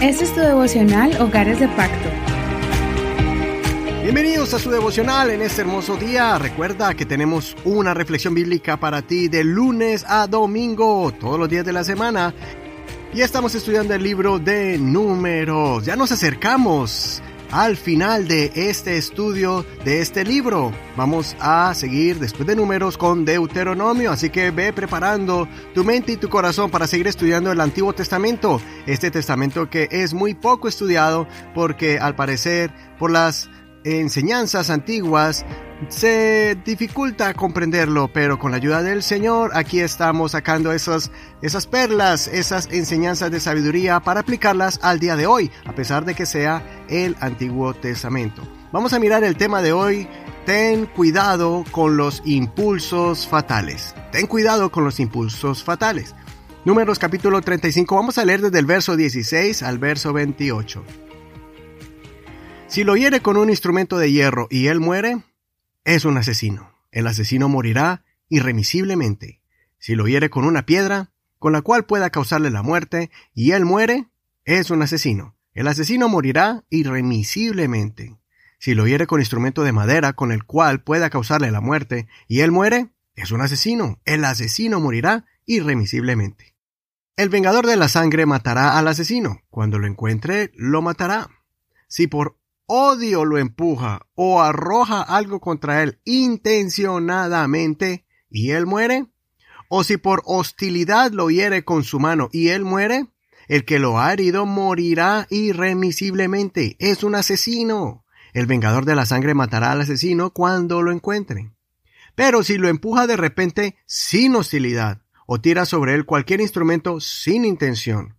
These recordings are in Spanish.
Este es tu devocional Hogares de Pacto. Bienvenidos a su devocional en este hermoso día. Recuerda que tenemos una reflexión bíblica para ti de lunes a domingo, todos los días de la semana. Y estamos estudiando el libro de números. Ya nos acercamos al final de este estudio de este libro. Vamos a seguir después de números con Deuteronomio, así que ve preparando tu mente y tu corazón para seguir estudiando el Antiguo Testamento, este testamento que es muy poco estudiado porque al parecer por las enseñanzas antiguas se dificulta comprenderlo, pero con la ayuda del Señor aquí estamos sacando esas, esas perlas, esas enseñanzas de sabiduría para aplicarlas al día de hoy, a pesar de que sea el Antiguo Testamento. Vamos a mirar el tema de hoy. Ten cuidado con los impulsos fatales. Ten cuidado con los impulsos fatales. Números capítulo 35. Vamos a leer desde el verso 16 al verso 28. Si lo hiere con un instrumento de hierro y él muere, es un asesino. El asesino morirá irremisiblemente. Si lo hiere con una piedra, con la cual pueda causarle la muerte, y él muere, es un asesino. El asesino morirá irremisiblemente. Si lo hiere con instrumento de madera con el cual pueda causarle la muerte, y él muere, es un asesino. El asesino morirá irremisiblemente. El vengador de la sangre matará al asesino. Cuando lo encuentre, lo matará. Si por odio lo empuja o arroja algo contra él intencionadamente y él muere, o si por hostilidad lo hiere con su mano y él muere, el que lo ha herido morirá irremisiblemente. Es un asesino. El vengador de la sangre matará al asesino cuando lo encuentre. Pero si lo empuja de repente sin hostilidad, o tira sobre él cualquier instrumento sin intención,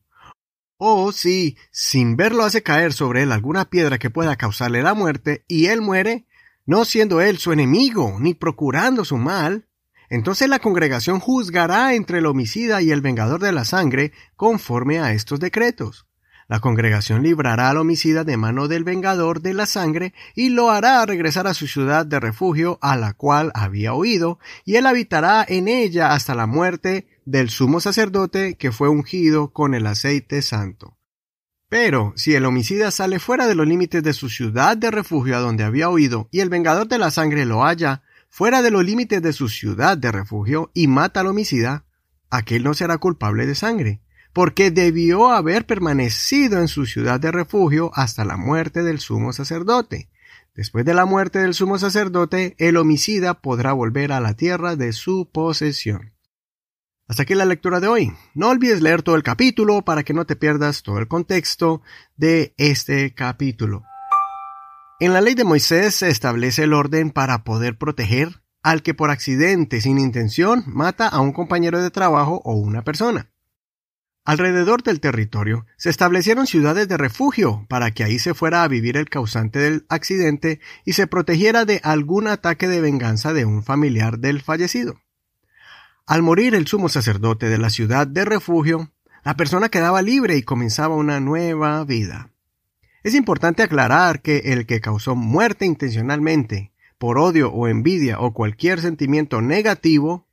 o si, sin verlo, hace caer sobre él alguna piedra que pueda causarle la muerte, y él muere, no siendo él su enemigo, ni procurando su mal, entonces la congregación juzgará entre el homicida y el vengador de la sangre conforme a estos decretos. La congregación librará al homicida de mano del vengador de la sangre y lo hará regresar a su ciudad de refugio a la cual había huido, y él habitará en ella hasta la muerte del sumo sacerdote que fue ungido con el aceite santo. Pero si el homicida sale fuera de los límites de su ciudad de refugio a donde había huido y el vengador de la sangre lo halla fuera de los límites de su ciudad de refugio y mata al homicida, aquel no será culpable de sangre, porque debió haber permanecido en su ciudad de refugio hasta la muerte del sumo sacerdote. Después de la muerte del sumo sacerdote, el homicida podrá volver a la tierra de su posesión. Hasta aquí la lectura de hoy. No olvides leer todo el capítulo para que no te pierdas todo el contexto de este capítulo. En la ley de Moisés se establece el orden para poder proteger al que por accidente sin intención mata a un compañero de trabajo o una persona. Alrededor del territorio se establecieron ciudades de refugio para que ahí se fuera a vivir el causante del accidente y se protegiera de algún ataque de venganza de un familiar del fallecido. Al morir el sumo sacerdote de la ciudad de refugio, la persona quedaba libre y comenzaba una nueva vida. Es importante aclarar que el que causó muerte intencionalmente, por odio o envidia o cualquier sentimiento negativo,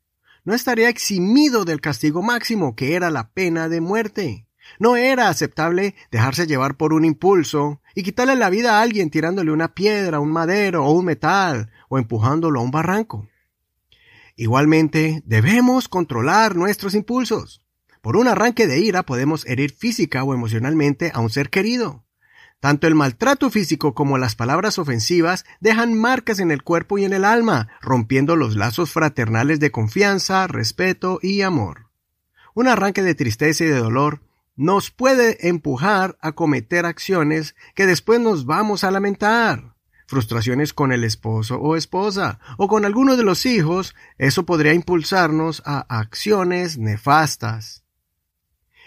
no estaría eximido del castigo máximo, que era la pena de muerte. No era aceptable dejarse llevar por un impulso y quitarle la vida a alguien tirándole una piedra, un madero o un metal o empujándolo a un barranco. Igualmente, debemos controlar nuestros impulsos. Por un arranque de ira podemos herir física o emocionalmente a un ser querido. Tanto el maltrato físico como las palabras ofensivas dejan marcas en el cuerpo y en el alma, rompiendo los lazos fraternales de confianza, respeto y amor. Un arranque de tristeza y de dolor nos puede empujar a cometer acciones que después nos vamos a lamentar frustraciones con el esposo o esposa o con alguno de los hijos, eso podría impulsarnos a acciones nefastas.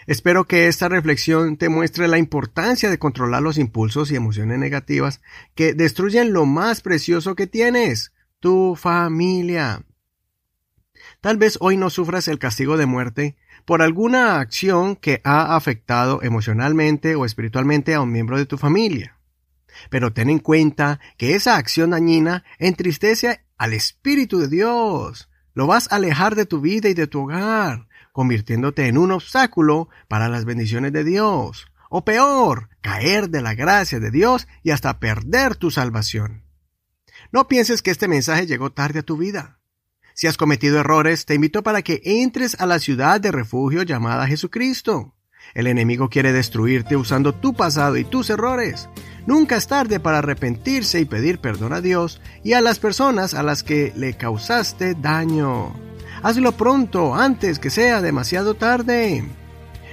Espero que esta reflexión te muestre la importancia de controlar los impulsos y emociones negativas que destruyen lo más precioso que tienes, tu familia. Tal vez hoy no sufras el castigo de muerte por alguna acción que ha afectado emocionalmente o espiritualmente a un miembro de tu familia. Pero ten en cuenta que esa acción dañina entristece al Espíritu de Dios. Lo vas a alejar de tu vida y de tu hogar. convirtiéndote en un obstáculo para las bendiciones de Dios. O peor, caer de la gracia de Dios y hasta perder tu salvación. No pienses que este mensaje llegó tarde a tu vida. Si has cometido errores, te invito para que entres a la ciudad de refugio llamada Jesucristo. El enemigo quiere destruirte usando tu pasado y tus errores. Nunca es tarde para arrepentirse y pedir perdón a Dios y a las personas a las que le causaste daño. Hazlo pronto, antes que sea demasiado tarde.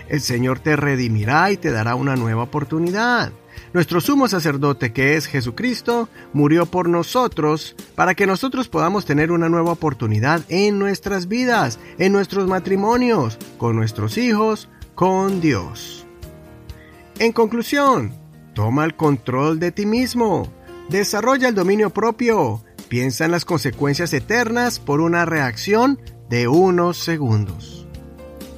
El Señor te redimirá y te dará una nueva oportunidad. Nuestro sumo sacerdote, que es Jesucristo, murió por nosotros para que nosotros podamos tener una nueva oportunidad en nuestras vidas, en nuestros matrimonios, con nuestros hijos, con Dios. En conclusión, toma el control de ti mismo, desarrolla el dominio propio, piensa en las consecuencias eternas por una reacción de unos segundos.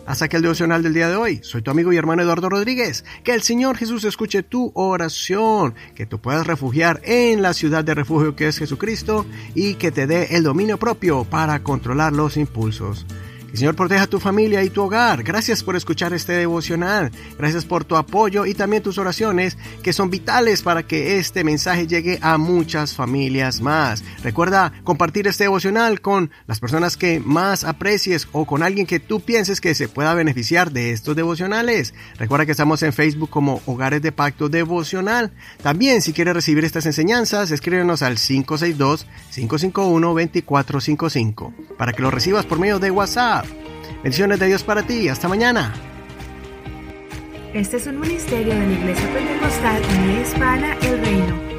Hasta aquí el devocional del día de hoy. Soy tu amigo y hermano Eduardo Rodríguez. Que el Señor Jesús escuche tu oración, que tú puedas refugiar en la ciudad de refugio que es Jesucristo y que te dé el dominio propio para controlar los impulsos. El Señor proteja tu familia y tu hogar. Gracias por escuchar este devocional. Gracias por tu apoyo y también tus oraciones que son vitales para que este mensaje llegue a muchas familias más. Recuerda compartir este devocional con las personas que más aprecies o con alguien que tú pienses que se pueda beneficiar de estos devocionales. Recuerda que estamos en Facebook como Hogares de Pacto Devocional. También si quieres recibir estas enseñanzas, escríbenos al 562-551-2455 para que lo recibas por medio de WhatsApp. Bendiciones de Dios para ti. Hasta mañana. Este es un ministerio de la Iglesia Pentecostal en Hispana El Reino.